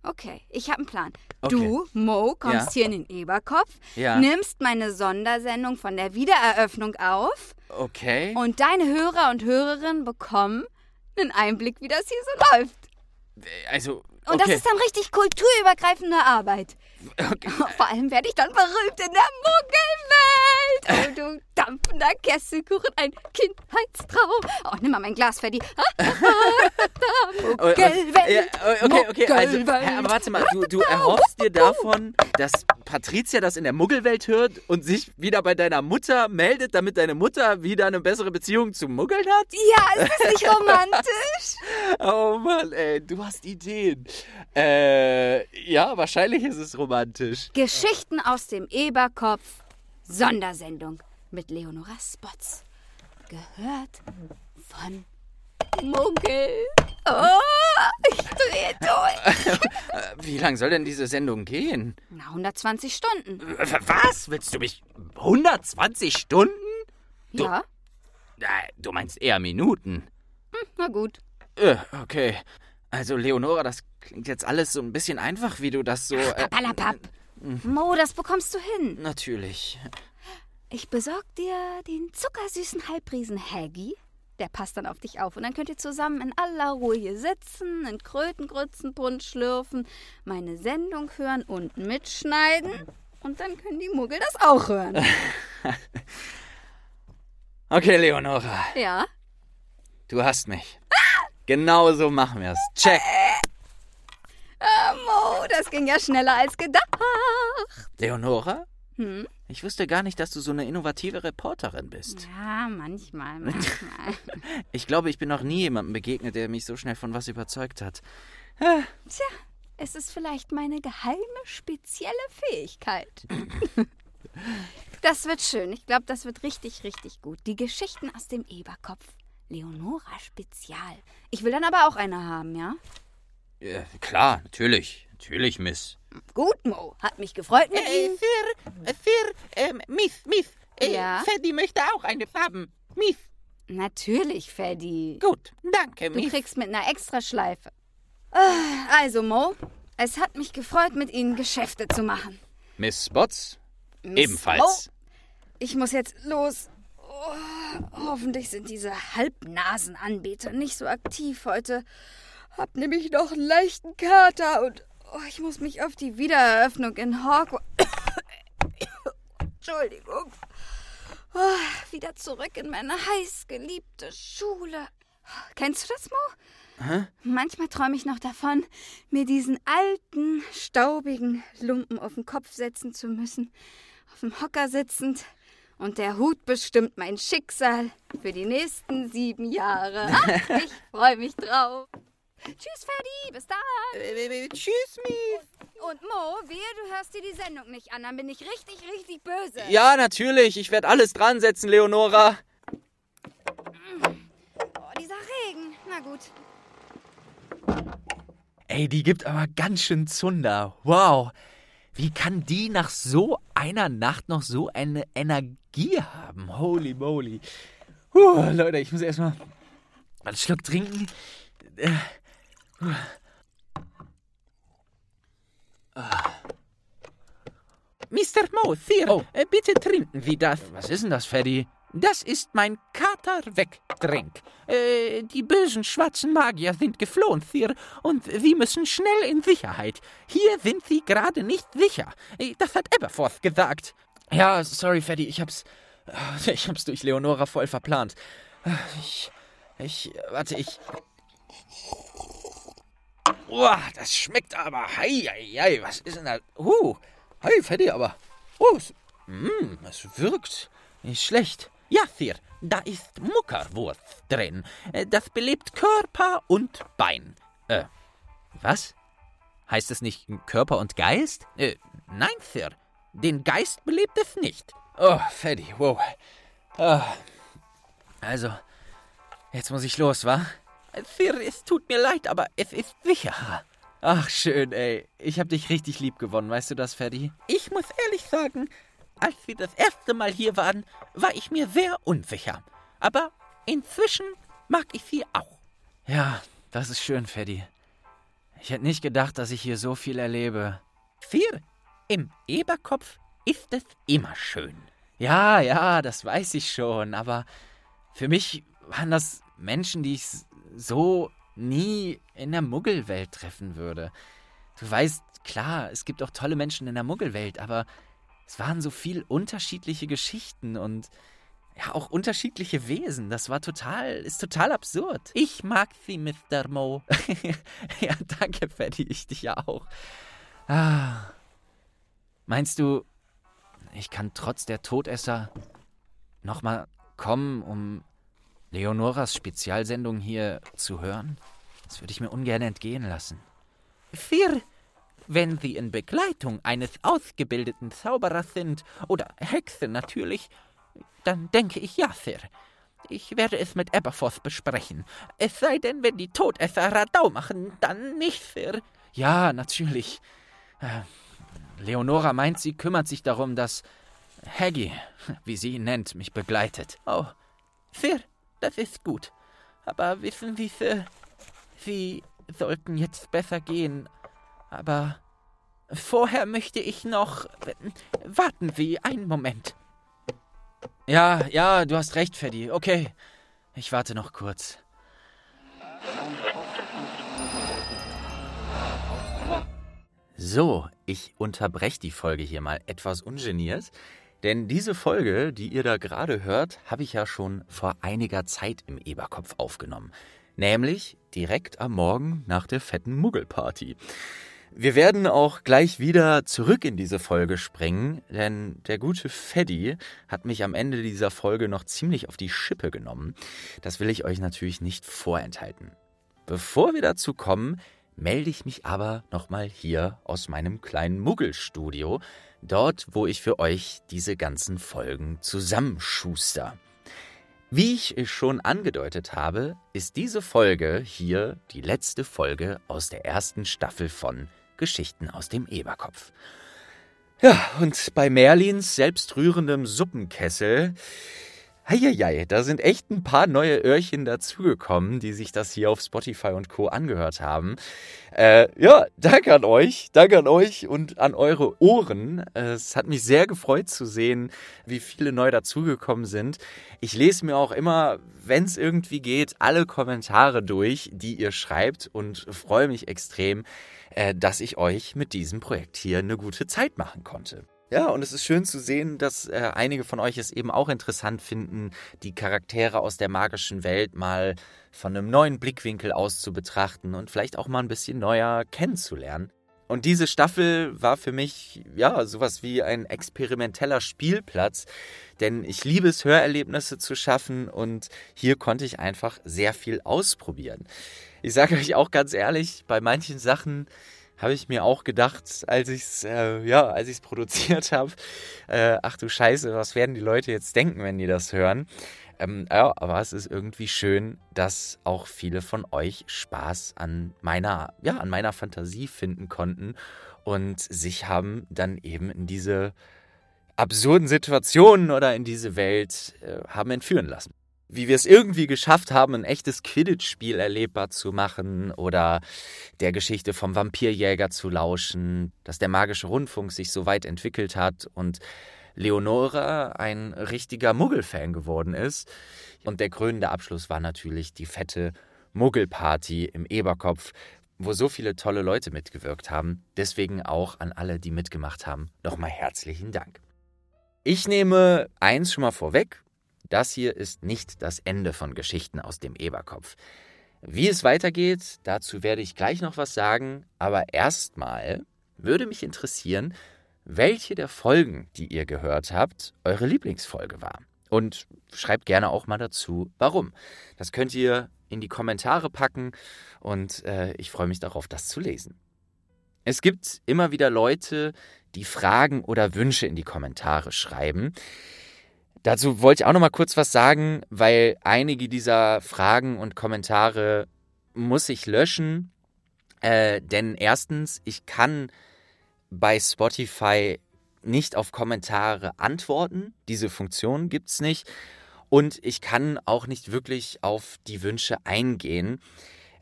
Speaker 4: Okay, ich habe einen Plan.
Speaker 2: Okay.
Speaker 4: Du, Mo, kommst
Speaker 2: Ja.
Speaker 4: hier in den Eberkopf,
Speaker 2: Ja.
Speaker 4: nimmst meine Sondersendung von der Wiedereröffnung auf
Speaker 2: Okay.
Speaker 4: und deine Hörer und Hörerinnen bekommen einen Einblick, wie das hier so läuft.
Speaker 2: Also.
Speaker 4: Und
Speaker 2: okay.
Speaker 4: das ist dann richtig kulturübergreifende Arbeit.
Speaker 2: Okay.
Speaker 4: Vor allem werde ich dann berühmt in der Muggelwelt. Oh, du dampfender Kesselkuchen, ein Kindheitstraum. Oh, nimm mal mein Glas.
Speaker 2: Oh,
Speaker 4: Muggelwelt.
Speaker 2: Okay, okay. Also, aber warte mal, du, du erhoffst dir davon, dass Patricia das in der Muggelwelt hört und sich wieder bei deiner Mutter meldet, damit deine Mutter wieder eine bessere Beziehung zu Muggeln hat?
Speaker 4: Ja, ist das nicht romantisch?
Speaker 2: Oh Mann, ey, du hast Ideen. Äh, ja, wahrscheinlich ist es romantisch.
Speaker 4: Geschichten aus dem Eberkopf. Sondersendung mit Leonora Spots. Gehört von Muggel. Oh, ich drehe durch.
Speaker 2: Wie lang soll denn diese Sendung gehen?
Speaker 4: Na, 120 Stunden.
Speaker 2: Was? Willst du mich 120 Stunden?
Speaker 4: Ja,
Speaker 2: Äh, du meinst eher Minuten.
Speaker 4: na gut.
Speaker 2: Äh, okay. Also, Leonora, das klingt jetzt alles so ein bisschen einfach, wie du das so. Äh,
Speaker 4: Papalapap. Mo, das bekommst du hin.
Speaker 2: natürlich.
Speaker 4: Ich besorg dir den zuckersüßen Halbriesen Haggy. Der passt dann auf dich auf. Und dann könnt ihr zusammen in aller Ruhe hier sitzen, einen Krötengrützenpunsch schlürfen, meine Sendung hören und mitschneiden. Und dann können die Muggel das auch hören.
Speaker 2: Okay, Leonora,
Speaker 4: Ja?
Speaker 2: du hast mich. Genau so machen wir es. Check.
Speaker 4: Ah, Mo, das ging ja schneller als gedacht.
Speaker 2: Leonora?
Speaker 4: Hm?
Speaker 2: Ich wusste gar nicht, dass du so eine innovative Reporterin bist.
Speaker 4: Ja, manchmal, manchmal.
Speaker 2: Ich glaube, ich bin noch nie jemandem begegnet, der mich so schnell von was überzeugt hat.
Speaker 4: Tja, es ist vielleicht meine geheime, spezielle Fähigkeit. Das wird schön. Ich glaube, das wird richtig, richtig gut. Die Geschichten aus dem Eberkopf. Leonora Spezial. Ich will dann aber auch eine haben, ja?
Speaker 2: Ja, klar, natürlich. Natürlich, Miss.
Speaker 4: Gut, Mo. Hat mich gefreut mit
Speaker 1: Äh,
Speaker 4: Ihnen.
Speaker 1: für, äh, für, ähm, Mief, Mief. Äh,
Speaker 4: Ja?
Speaker 1: Freddy möchte auch eine haben. Mief.
Speaker 4: Natürlich, Freddy.
Speaker 1: Gut, danke,
Speaker 4: Du
Speaker 1: Mief.
Speaker 4: kriegst mit einer Extraschleife. Ah, Also, Mo, es hat mich gefreut, mit Ihnen Geschäfte zu machen.
Speaker 2: Miss Spots?
Speaker 4: Miss
Speaker 2: Ebenfalls.
Speaker 4: Mo, ich muss jetzt los. Oh, hoffentlich sind diese Halbnasenanbeter nicht so aktiv heute. Hab nämlich noch einen leichten Kater und oh, ich muss mich auf die Wiedereröffnung in Hogwarts. Entschuldigung. Oh, wieder zurück in meine heißgeliebte Schule. Kennst du das, Mo?
Speaker 2: Hä?
Speaker 4: Manchmal träume ich noch davon, mir diesen alten, staubigen Lumpen auf den Kopf setzen zu müssen, auf dem Hocker sitzend. Und der Hut bestimmt mein Schicksal für die nächsten sieben Jahre. Ach, ich freue mich drauf. Tschüss, Ferdi, bis dann.
Speaker 3: Äh, tschüss, Mief.
Speaker 4: Und Mo, wehe, du hörst dir die Sendung nicht an, dann bin ich richtig, richtig böse.
Speaker 2: Ja, natürlich. Ich werde alles dran setzen, Leonora.
Speaker 4: Oh, dieser Regen. Na gut.
Speaker 2: Ey, die gibt aber ganz schön Zunder. Wow. Wie kann die nach so einer Nacht noch so eine Energie haben? Holy moly. Puh, Leute, ich muss erstmal einen Schluck trinken. Äh.
Speaker 1: Mr. Mo, Sir,
Speaker 2: Oh.
Speaker 1: äh, bitte trinken Sie das.
Speaker 2: Was ist denn das, Freddy?
Speaker 1: Das ist mein Kater-Wegtrink. Äh, die bösen schwarzen Magier sind geflohen, Sir, und Sie müssen schnell in Sicherheit. Hier sind Sie gerade nicht sicher. Äh, Das hat Aberforth gesagt.
Speaker 2: Ja, sorry, Freddy, ich hab's. Ich hab's durch Leonora voll verplant. Ich. Ich. Warte, ich. Uah, das schmeckt aber. Hei, hei, hei, was ist denn da? Uh, hey, Freddy, aber. Oh, es, mm, es wirkt nicht schlecht.
Speaker 1: Ja, Sir, da ist Muckerwurst drin. Äh, Das belebt Körper und Bein.
Speaker 2: Äh, was? Heißt es nicht Körper und Geist?
Speaker 1: Äh, nein, Sir, den Geist belebt es nicht.
Speaker 2: Oh, Freddy, wow. Ah. Also, jetzt muss ich los, wa?
Speaker 1: Sir, es tut mir leid, aber es ist sicher.
Speaker 2: Ach, schön, ey. Ich hab dich richtig lieb gewonnen, weißt du das, Freddy?
Speaker 1: Ich muss ehrlich sagen, als wir das erste Mal hier waren, war ich mir sehr unsicher. Aber inzwischen mag ich sie auch.
Speaker 2: Ja, das ist schön, Freddy. Ich hätte nicht gedacht, dass ich hier so viel erlebe.
Speaker 1: Sir, im Eberkopf ist es immer schön.
Speaker 2: Ja, ja, das weiß ich schon, aber für mich waren das Menschen, die ich so nie in der Muggelwelt treffen würde. Du weißt, klar, es gibt auch tolle Menschen in der Muggelwelt, aber es waren so viel unterschiedliche Geschichten und ja, auch unterschiedliche Wesen. Das war total, ist total absurd.
Speaker 1: Ich mag sie, Mr. Mo.
Speaker 2: ja, danke, Fatty, ich dich ja auch. Ah. Meinst du, ich kann trotz der Todesser nochmal kommen, um Leonoras Spezialsendung hier zu hören? Das würde ich mir ungern entgehen lassen.
Speaker 1: Sir, wenn Sie in Begleitung eines ausgebildeten Zauberers sind, oder Hexe natürlich, dann denke ich ja, Sir. Ich werde es mit Aberforth besprechen. Es sei denn, wenn die Todesser Radau machen, dann nicht, Sir.
Speaker 2: Ja, natürlich. Äh, Leonora meint, sie kümmert sich darum, dass Haggy, wie sie ihn nennt, mich begleitet.
Speaker 1: Oh, Sir, das ist gut. Aber wissen Sie, Sir, Sie sollten jetzt besser gehen. Aber vorher möchte ich noch. Warten Sie einen Moment.
Speaker 2: Ja, ja, du hast recht, Freddy. Okay, ich warte noch kurz. So, ich unterbreche die Folge hier mal etwas ungeniert, denn diese Folge, die ihr da gerade hört, habe ich ja schon vor einiger Zeit im Eberkopf aufgenommen. Nämlich direkt am Morgen nach der fetten Muggelparty. Wir werden auch gleich wieder zurück in diese Folge springen, denn der gute Feddy hat mich am Ende dieser Folge noch ziemlich auf die Schippe genommen. Das will ich euch natürlich nicht vorenthalten. Bevor wir dazu kommen, melde ich mich aber nochmal hier aus meinem kleinen Muggelstudio, dort, wo ich für euch diese ganzen Folgen zusammenschuster. Wie ich schon angedeutet habe, ist diese Folge hier die letzte Folge aus der ersten Staffel von Geschichten aus dem Eberkopf. Ja, und bei Merlins selbstrührendem Suppenkessel Heieiei, da sind echt ein paar neue Öhrchen dazugekommen, die sich das hier auf Spotify und Co. angehört haben. Äh, ja, danke an euch, danke an euch und an eure Ohren. Es hat mich sehr gefreut zu sehen, wie viele neu dazugekommen sind. Ich lese mir auch immer, wenn es irgendwie geht, alle Kommentare durch, die ihr schreibt und freue mich extrem, äh, dass ich euch mit diesem Projekt hier eine gute Zeit machen konnte. Ja, und es ist schön zu sehen, dass äh, einige von euch es eben auch interessant finden, die Charaktere aus der magischen Welt mal von einem neuen Blickwinkel aus zu betrachten und vielleicht auch mal ein bisschen neuer kennenzulernen. Und diese Staffel war für mich ja sowas wie ein experimenteller Spielplatz, denn ich liebe es, Hörerlebnisse zu schaffen und hier konnte ich einfach sehr viel ausprobieren. Ich sage euch auch ganz ehrlich, bei manchen Sachen habe ich mir auch gedacht, als ich es äh, ja, als ich es produziert habe, äh, ach du Scheiße, was werden die Leute jetzt denken, wenn die das hören? Ähm, ja, aber es ist irgendwie schön, dass auch viele von euch Spaß an meiner, ja, an meiner Fantasie finden konnten und sich haben dann eben in diese absurden Situationen oder in diese Welt äh, haben entführen lassen wie wir es irgendwie geschafft haben, ein echtes Quidditch-Spiel erlebbar zu machen oder der Geschichte vom Vampirjäger zu lauschen, dass der magische Rundfunk sich so weit entwickelt hat und Leonora ein richtiger Muggelfan geworden ist. Und der krönende Abschluss war natürlich die fette Muggelparty im Eberkopf, wo so viele tolle Leute mitgewirkt haben. Deswegen auch an alle, die mitgemacht haben, nochmal herzlichen Dank. Ich nehme eins schon mal vorweg. Das hier ist nicht das Ende von Geschichten aus dem Eberkopf. Wie es weitergeht, dazu werde ich gleich noch was sagen, aber erstmal würde mich interessieren, welche der Folgen, die ihr gehört habt, eure Lieblingsfolge war. Und schreibt gerne auch mal dazu, warum. Das könnt ihr in die Kommentare packen und äh, ich freue mich darauf, das zu lesen. Es gibt immer wieder Leute, die Fragen oder Wünsche in die Kommentare schreiben. Dazu wollte ich auch noch mal kurz was sagen, weil einige dieser Fragen und Kommentare muss ich löschen. Äh, denn erstens, ich kann bei Spotify nicht auf Kommentare antworten. Diese Funktion gibt es nicht. Und ich kann auch nicht wirklich auf die Wünsche eingehen.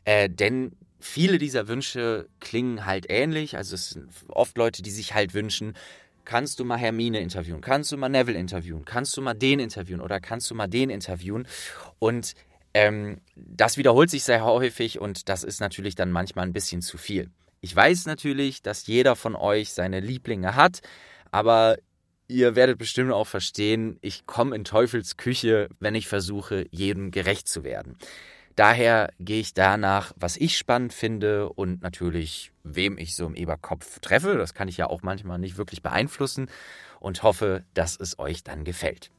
Speaker 2: Äh, denn viele dieser Wünsche klingen halt ähnlich. Also es sind oft Leute, die sich halt wünschen, kannst du mal Hermine interviewen, kannst du mal Neville interviewen, kannst du mal den interviewen oder kannst du mal den interviewen. Und ähm, das wiederholt sich sehr häufig und das ist natürlich dann manchmal ein bisschen zu viel. Ich weiß natürlich, dass jeder von euch seine Lieblinge hat, aber ihr werdet bestimmt auch verstehen, ich komme in Teufels Küche, wenn ich versuche, jedem gerecht zu werden. Daher gehe ich danach, was ich spannend finde und natürlich, wem ich so im Eberkopf treffe. Das kann ich ja auch manchmal nicht wirklich beeinflussen und hoffe, dass es euch dann gefällt.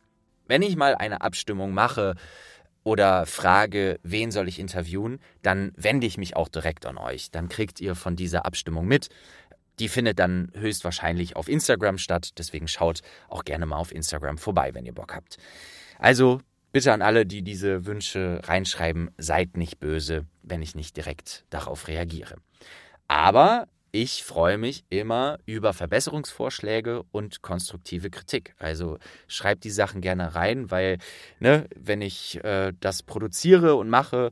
Speaker 2: Wenn ich mal eine Abstimmung mache oder frage, wen soll ich interviewen, dann wende ich mich auch direkt an euch. Dann kriegt ihr von dieser Abstimmung mit. Die findet dann höchstwahrscheinlich auf Instagram statt. Deswegen schaut auch gerne mal auf Instagram vorbei, wenn ihr Bock habt. Also Bitte an alle, die diese Wünsche reinschreiben, seid nicht böse, wenn ich nicht direkt darauf reagiere. Aber ich freue mich immer über Verbesserungsvorschläge und konstruktive Kritik. Also schreibt die Sachen gerne rein, weil, ne, wenn ich äh, das produziere und mache,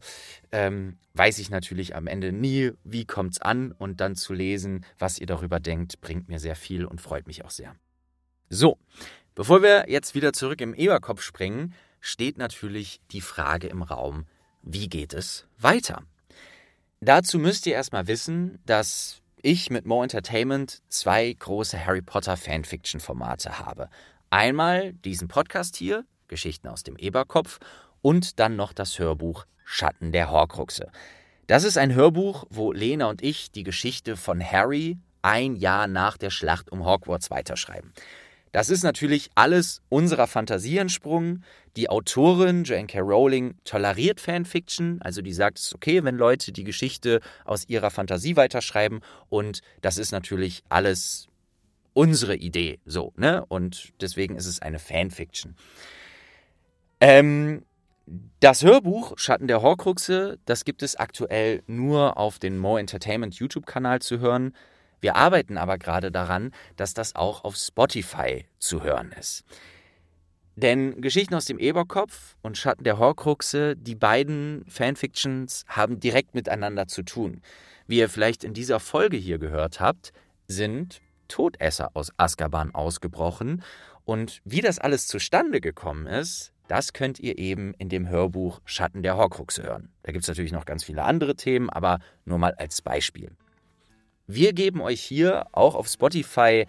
Speaker 2: ähm, weiß ich natürlich am Ende nie, wie es an und dann zu lesen, was ihr darüber denkt, bringt mir sehr viel und freut mich auch sehr. So, bevor wir jetzt wieder zurück im Eberkopf springen, steht natürlich die Frage im Raum, wie geht es weiter? Dazu müsst ihr erstmal wissen, dass ich mit Mo Entertainment zwei große Harry Potter Fanfiction-Formate habe. Einmal diesen Podcast hier, Geschichten aus dem Eberkopf, und dann noch das Hörbuch Schatten der Horcruxe. Das ist ein Hörbuch, wo Lena und ich die Geschichte von Harry ein Jahr nach der Schlacht um Hogwarts weiterschreiben. Das ist natürlich alles unserer Fantasie entsprungen. Die Autorin Joanne K. Rowling toleriert Fanfiction, also die sagt, es ist okay, wenn Leute die Geschichte aus ihrer Fantasie weiterschreiben und das ist natürlich alles unsere Idee, so, ne? Und deswegen ist es eine Fanfiction. Ähm, das Hörbuch Schatten der Horcruxe, das gibt es aktuell nur auf den More Entertainment YouTube-Kanal zu hören. Wir arbeiten aber gerade daran, dass das auch auf Spotify zu hören ist. Denn Geschichten aus dem Eberkopf und Schatten der Horcruxe, die beiden Fanfictions haben direkt miteinander zu tun. Wie ihr vielleicht in dieser Folge hier gehört habt, sind Todesser aus Azkaban ausgebrochen. Und wie das alles zustande gekommen ist, das könnt ihr eben in dem Hörbuch Schatten der Horcruxe hören. Da gibt es natürlich noch ganz viele andere Themen, aber nur mal als Beispiel. Wir geben euch hier auch auf Spotify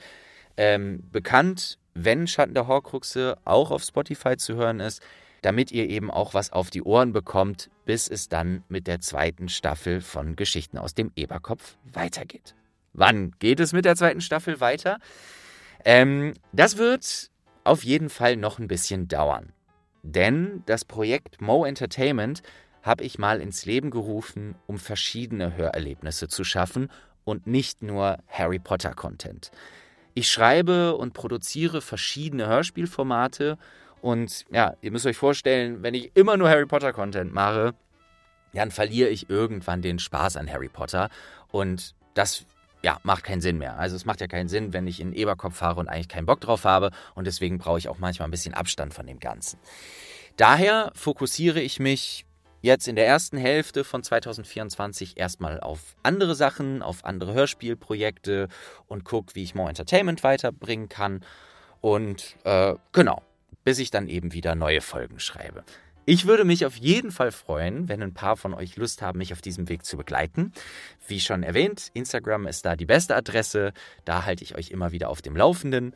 Speaker 2: ähm, bekannt, wenn Schatten der Horcruxe auch auf Spotify zu hören ist, damit ihr eben auch was auf die Ohren bekommt, bis es dann mit der zweiten Staffel von Geschichten aus dem Eberkopf weitergeht. Wann geht es mit der zweiten Staffel weiter? Ähm, das wird auf jeden Fall noch ein bisschen dauern. Denn das Projekt Mo Entertainment habe ich mal ins Leben gerufen, um verschiedene Hörerlebnisse zu schaffen und nicht nur Harry Potter Content. Ich schreibe und produziere verschiedene Hörspielformate und ja, ihr müsst euch vorstellen, wenn ich immer nur Harry Potter Content mache, dann verliere ich irgendwann den Spaß an Harry Potter und das ja, macht keinen Sinn mehr. Also es macht ja keinen Sinn, wenn ich in Eberkopf fahre und eigentlich keinen Bock drauf habe und deswegen brauche ich auch manchmal ein bisschen Abstand von dem Ganzen. Daher fokussiere ich mich jetzt in der ersten Hälfte von 2024 erstmal auf andere Sachen, auf andere Hörspielprojekte und gucke, wie ich More Entertainment weiterbringen kann. Und äh, genau, bis ich dann eben wieder neue Folgen schreibe. Ich würde mich auf jeden Fall freuen, wenn ein paar von euch Lust haben, mich auf diesem Weg zu begleiten. Wie schon erwähnt, Instagram ist da die beste Adresse. Da halte ich euch immer wieder auf dem Laufenden.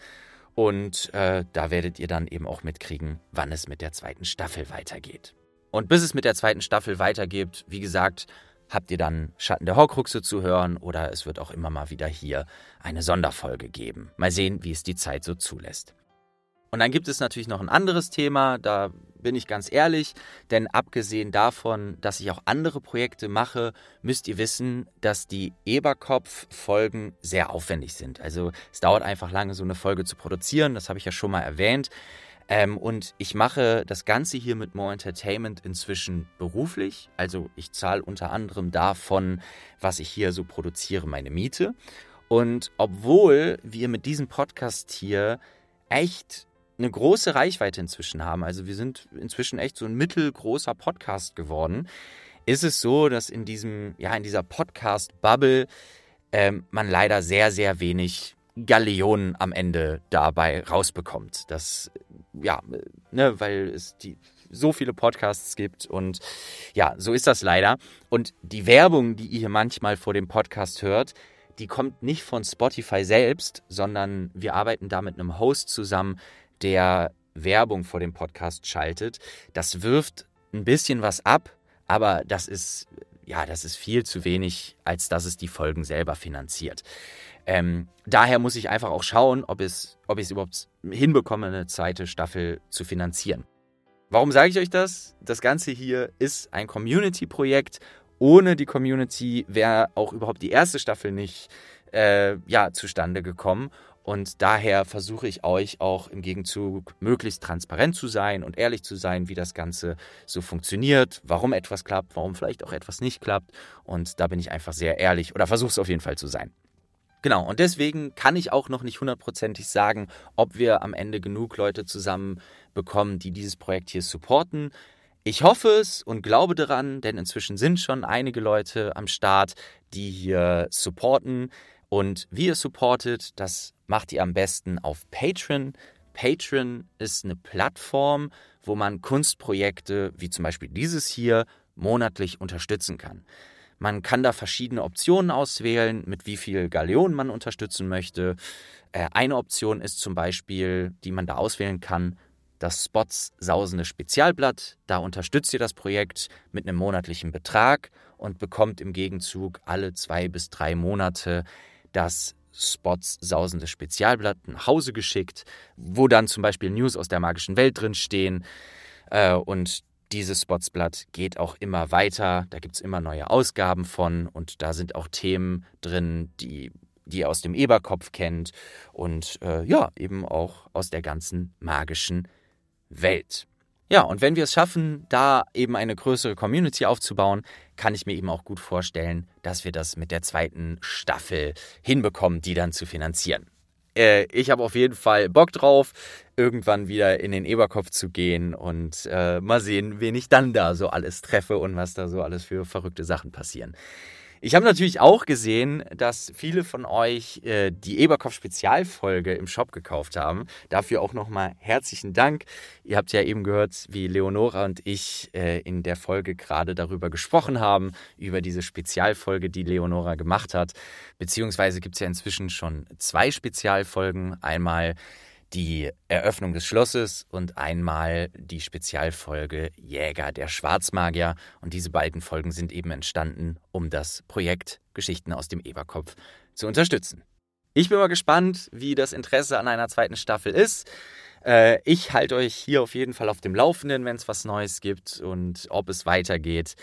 Speaker 2: Und äh, da werdet ihr dann eben auch mitkriegen, wann es mit der zweiten Staffel weitergeht. Und bis es mit der zweiten Staffel weitergeht, wie gesagt, habt ihr dann Schatten der Horcruxe zu hören oder es wird auch immer mal wieder hier eine Sonderfolge geben. Mal sehen, wie es die Zeit so zulässt. Und dann gibt es natürlich noch ein anderes Thema, da bin ich ganz ehrlich, denn abgesehen davon, dass ich auch andere Projekte mache, müsst ihr wissen, dass die Eberkopf-Folgen sehr aufwendig sind. Also es dauert einfach lange, so eine Folge zu produzieren, das habe ich ja schon mal erwähnt. Ähm, und ich mache das Ganze hier mit More Entertainment inzwischen beruflich. Also ich zahle unter anderem davon, was ich hier so produziere, meine Miete. Und obwohl wir mit diesem Podcast hier echt eine große Reichweite inzwischen haben, also wir sind inzwischen echt so ein mittelgroßer Podcast geworden, ist es so, dass in diesem, ja, in dieser Podcast-Bubble ähm, man leider sehr, sehr wenig Galeonen am Ende dabei rausbekommt. Das, ja, ne, weil es die so viele Podcasts gibt und ja, so ist das leider. Und die Werbung, die ihr manchmal vor dem Podcast hört, die kommt nicht von Spotify selbst, sondern wir arbeiten da mit einem Host zusammen, der Werbung vor dem Podcast schaltet. Das wirft ein bisschen was ab, aber das ist ja, das ist viel zu wenig, als dass es die Folgen selber finanziert. Ähm, daher muss ich einfach auch schauen, ob, es, ob ich es überhaupt hinbekomme, eine zweite Staffel zu finanzieren. Warum sage ich euch das? Das Ganze hier ist ein Community-Projekt. Ohne die Community wäre auch überhaupt die erste Staffel nicht äh, ja, zustande gekommen. Und daher versuche ich euch auch im Gegenzug möglichst transparent zu sein und ehrlich zu sein, wie das Ganze so funktioniert, warum etwas klappt, warum vielleicht auch etwas nicht klappt. Und da bin ich einfach sehr ehrlich oder versuche es auf jeden Fall zu sein. Genau, und deswegen kann ich auch noch nicht hundertprozentig sagen, ob wir am Ende genug Leute zusammenbekommen, die dieses Projekt hier supporten. Ich hoffe es und glaube daran, denn inzwischen sind schon einige Leute am Start, die hier supporten. Und wie ihr supportet, das macht ihr am besten auf Patreon. Patreon ist eine Plattform, wo man Kunstprojekte wie zum Beispiel dieses hier monatlich unterstützen kann. Man kann da verschiedene Optionen auswählen, mit wie viel Galeonen man unterstützen möchte. Äh, eine Option ist zum Beispiel, die man da auswählen kann, das Spots sausende Spezialblatt. Da unterstützt ihr das Projekt mit einem monatlichen Betrag und bekommt im Gegenzug alle zwei bis drei Monate das Spots sausende Spezialblatt nach Hause geschickt, wo dann zum Beispiel News aus der magischen Welt drin stehen. Äh, und dieses Spotsblatt geht auch immer weiter. Da gibt es immer neue Ausgaben von und da sind auch Themen drin, die, die ihr aus dem Eberkopf kennt und äh, ja, eben auch aus der ganzen magischen Welt. Ja, und wenn wir es schaffen, da eben eine größere Community aufzubauen, kann ich mir eben auch gut vorstellen, dass wir das mit der zweiten Staffel hinbekommen, die dann zu finanzieren. Äh, ich habe auf jeden Fall Bock drauf, irgendwann wieder in den Eberkopf zu gehen und äh, mal sehen, wen ich dann da so alles treffe und was da so alles für verrückte Sachen passieren. Ich habe natürlich auch gesehen, dass viele von euch äh, die Eberkopf-Spezialfolge im Shop gekauft haben. Dafür auch nochmal herzlichen Dank. Ihr habt ja eben gehört, wie Leonora und ich äh, in der Folge gerade darüber gesprochen haben, über diese Spezialfolge, die Leonora gemacht hat. Beziehungsweise gibt es ja inzwischen schon zwei Spezialfolgen. Einmal die Eröffnung des Schlosses und einmal die Spezialfolge Jäger der Schwarzmagier. Und diese beiden Folgen sind eben entstanden, um das Projekt Geschichten aus dem Eberkopf zu unterstützen. Ich bin mal gespannt, wie das Interesse an einer zweiten Staffel ist. Äh, ich halte euch hier auf jeden Fall auf dem Laufenden, wenn es was Neues gibt und ob es weitergeht.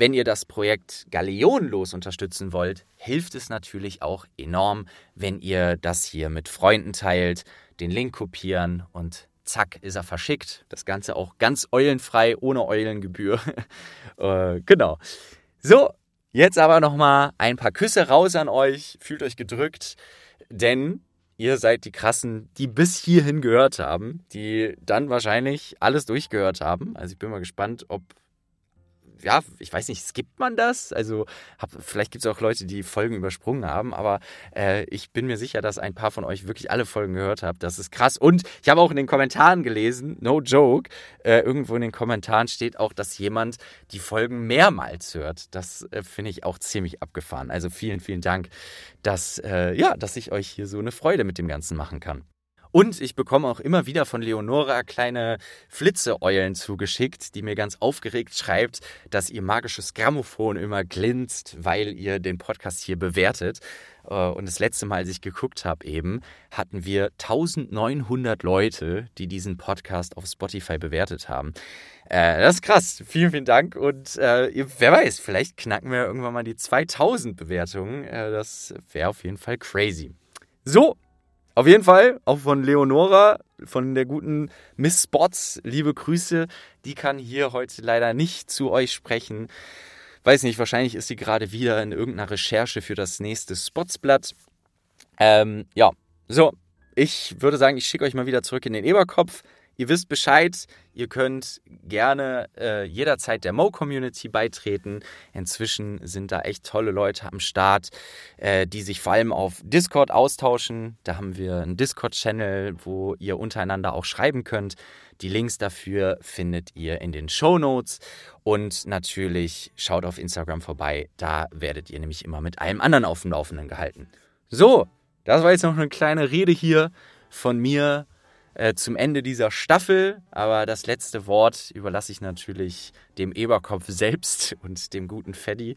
Speaker 2: Wenn ihr das Projekt Galeonlos unterstützen wollt, hilft es natürlich auch enorm, wenn ihr das hier mit Freunden teilt den Link kopieren und zack, ist er verschickt. Das Ganze auch ganz eulenfrei, ohne Eulengebühr. äh, genau. So, jetzt aber nochmal ein paar Küsse raus an euch. Fühlt euch gedrückt, denn ihr seid die Krassen, die bis hierhin gehört haben, die dann wahrscheinlich alles durchgehört haben. Also ich bin mal gespannt, ob ja, ich weiß nicht, skippt man das? Also, hab, vielleicht gibt es auch Leute, die Folgen übersprungen haben, aber äh, ich bin mir sicher, dass ein paar von euch wirklich alle Folgen gehört habt. Das ist krass. Und ich habe auch in den Kommentaren gelesen, no joke, äh, irgendwo in den Kommentaren steht auch, dass jemand die Folgen mehrmals hört. Das äh, finde ich auch ziemlich abgefahren. Also vielen, vielen Dank, dass, äh, ja, dass ich euch hier so eine Freude mit dem Ganzen machen kann. Und ich bekomme auch immer wieder von Leonora kleine Flitzeeulen zugeschickt, die mir ganz aufgeregt schreibt, dass ihr magisches Grammophon immer glänzt, weil ihr den Podcast hier bewertet. Äh, und das letzte Mal, als ich geguckt habe, eben, hatten wir 1900 Leute, die diesen Podcast auf Spotify bewertet haben. Äh, das ist krass. Vielen, vielen Dank. Und äh, wer weiß, vielleicht knacken wir irgendwann mal die 2000 Bewertungen. Äh, das wäre auf jeden Fall crazy. So, auf jeden Fall, auch von Leonora, von der guten Miss Spots, liebe Grüße. Die kann hier heute leider nicht zu euch sprechen. Weiß nicht, wahrscheinlich ist sie gerade wieder in irgendeiner Recherche für das nächste Spotsblatt. Ähm, ja, so, ich würde sagen, ich schicke euch mal wieder zurück in den Eberkopf. Ihr wisst Bescheid, ihr könnt gerne äh, jederzeit der Mo-Community beitreten. Inzwischen sind da echt tolle Leute am Start, äh, die sich vor allem auf Discord austauschen. Da haben wir einen Discord-Channel, wo ihr untereinander auch schreiben könnt. Die Links dafür findet ihr in den Show Notes. Und natürlich schaut auf Instagram vorbei. Da werdet ihr nämlich immer mit allem anderen auf dem Laufenden gehalten. So, das war jetzt noch eine kleine Rede hier von mir äh, zum Ende dieser Staffel. Aber das letzte Wort überlasse ich natürlich dem Eberkopf selbst und dem guten Feddy.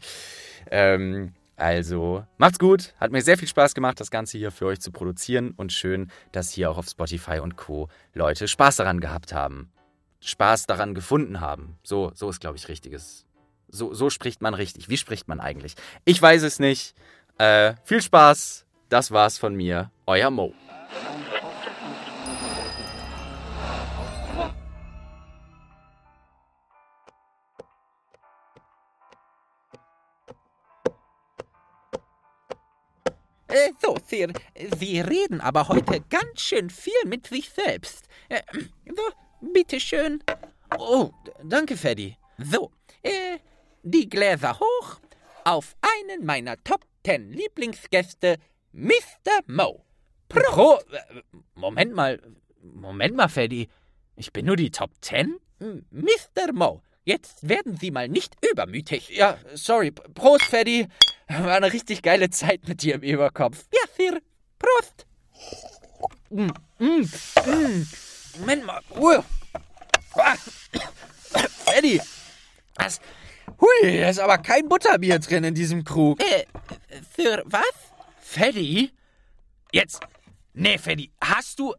Speaker 2: Ähm, also macht's gut, hat mir sehr viel Spaß gemacht, das Ganze hier für euch zu produzieren und schön, dass hier auch auf Spotify und Co. Leute Spaß daran gehabt haben. Spaß daran gefunden haben. So, so ist, glaube ich, richtiges. So, so spricht man richtig. Wie spricht man eigentlich? Ich weiß es nicht. Äh, viel Spaß. Das war's von mir. Euer Mo.
Speaker 1: Äh, so, Sir, Sie reden aber heute ganz schön viel mit sich selbst. Äh, so, bitteschön.
Speaker 2: Oh, danke, Freddy.
Speaker 1: So, äh, die Gläser hoch auf einen meiner Top Ten Lieblingsgäste, Mr. Mo.
Speaker 2: Prost. Pro äh, Moment mal, Moment mal, Freddy. Ich bin nur die Top Ten?
Speaker 1: Mr. Mo, jetzt werden Sie mal nicht übermütig.
Speaker 2: Ja, sorry. Prost, Freddy. War eine richtig geile Zeit mit dir im Eberkopf.
Speaker 1: Ja, Sir. Prost.
Speaker 2: Mm, mm, mm. Moment mal. Uh. Eddie. Das, hui, da ist aber kein Butterbier drin in diesem Krug.
Speaker 1: Äh, Sir, was?
Speaker 2: Freddy? Jetzt. Nee, Freddy, hast du.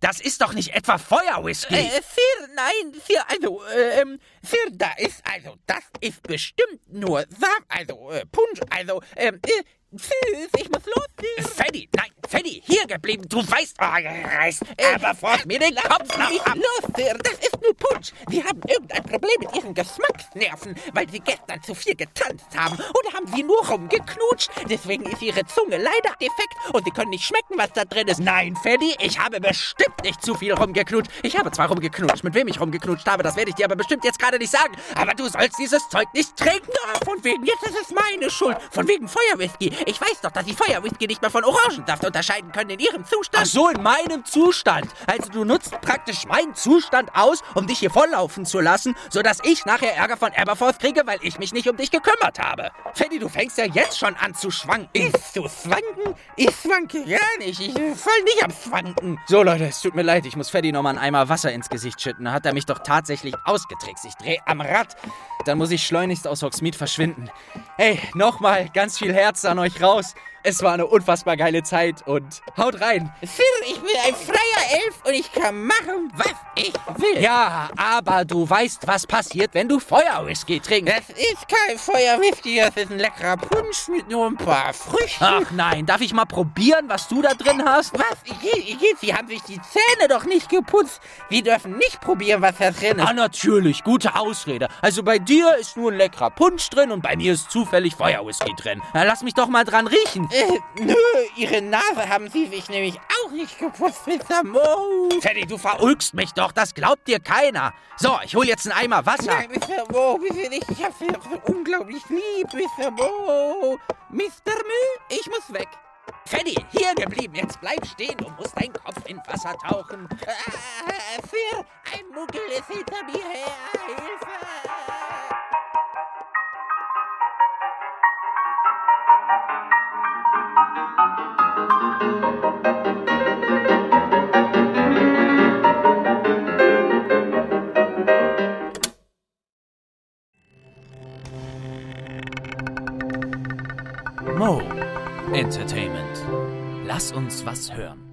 Speaker 2: Das ist doch nicht etwa Feuerwhisky.
Speaker 1: Äh, Sir, nein, Sir, also, äh, ähm, Sir, da ist, also, das ist bestimmt nur Sam, also, äh, Punsch, also, ähm, äh, Tschüss, ich muss los.
Speaker 5: Freddy, nein, Freddy, hier geblieben. Du weißt, oh, reißt Aberforth mir den Kopf noch ab.
Speaker 1: los, Sir. Das ist nur Punsch. Sie haben irgendein Problem mit Ihren Geschmacksnerven, weil Sie gestern zu viel getanzt haben. Oder haben Sie nur rumgeknutscht? Deswegen ist Ihre Zunge leider defekt und Sie können nicht schmecken, was da drin ist.
Speaker 5: Nein, Freddy, ich habe bestimmt nicht zu viel rumgeknutscht. Ich habe zwar rumgeknutscht, mit wem ich rumgeknutscht habe, das werde ich dir aber bestimmt jetzt gerade nicht sagen. Aber du sollst dieses Zeug nicht trinken.
Speaker 1: Ah, Von wegen, jetzt ist es meine Schuld. Von wegen Feuerwhisky. Ich weiß doch, dass Sie Feuerwhisky nicht mehr von Orangensaft unterscheiden können in Ihrem Zustand.
Speaker 2: Ach so, in meinem Zustand. Also du nutzt praktisch meinen Zustand aus, um dich hier volllaufen zu lassen, sodass ich nachher Ärger von Aberforth kriege, weil ich mich nicht um dich gekümmert habe. Freddy, du fängst ja jetzt schon an zu schwanken.
Speaker 1: Ist du schwanken? Ich schwanke gar nicht. Ich voll nicht am Schwanken.
Speaker 2: So, Leute, es tut mir leid, ich muss Freddy nochmal einen Eimer Wasser ins Gesicht schütten. Da hat er mich doch tatsächlich ausgetrickst. Ich drehe am Rad. Dann muss ich schleunigst aus Hogsmeade verschwinden. Hey, nochmal ganz viel Herz an euch raus. Es war eine unfassbar geile Zeit und haut rein.
Speaker 1: Phil, ich bin ein freier Elf und ich kann machen, was ich will.
Speaker 2: Ja, aber du weißt, was passiert, wenn du Feuerwhisky trinkst.
Speaker 1: Das ist kein Feuerwhisky, das ist ein leckerer Punsch mit nur ein paar Früchten.
Speaker 2: Ach nein, darf ich mal probieren, was du da drin hast?
Speaker 1: Was? Sie haben sich die Zähne doch nicht geputzt. Sie dürfen nicht probieren, was da drin ist.
Speaker 2: Ah, natürlich, gute Ausrede. Also bei dir ist nur ein leckerer Punsch drin und bei mir ist zufällig Feuerwhisky drin. Na, lass mich doch mal dran riechen.
Speaker 1: Äh, nö, Ihre Nase haben Sie sich nämlich auch nicht geputzt, Mr. Mo.
Speaker 2: Teddy, du verulgst mich doch, das glaubt dir keiner. So, ich hol jetzt einen Eimer Wasser.
Speaker 1: Nein, Mr. Mo, bitte nicht. Ich hab Sie doch so unglaublich lieb, Mr. Mo. Mr. Mo, ich muss weg.
Speaker 5: Freddy, hier geblieben. Jetzt bleib stehen. Du musst deinen Kopf in Wasser tauchen.
Speaker 1: Ah, Sir, ein Muggel ist hinter mir her. Hilfe!
Speaker 2: Mo Entertainment. Lass uns was hören.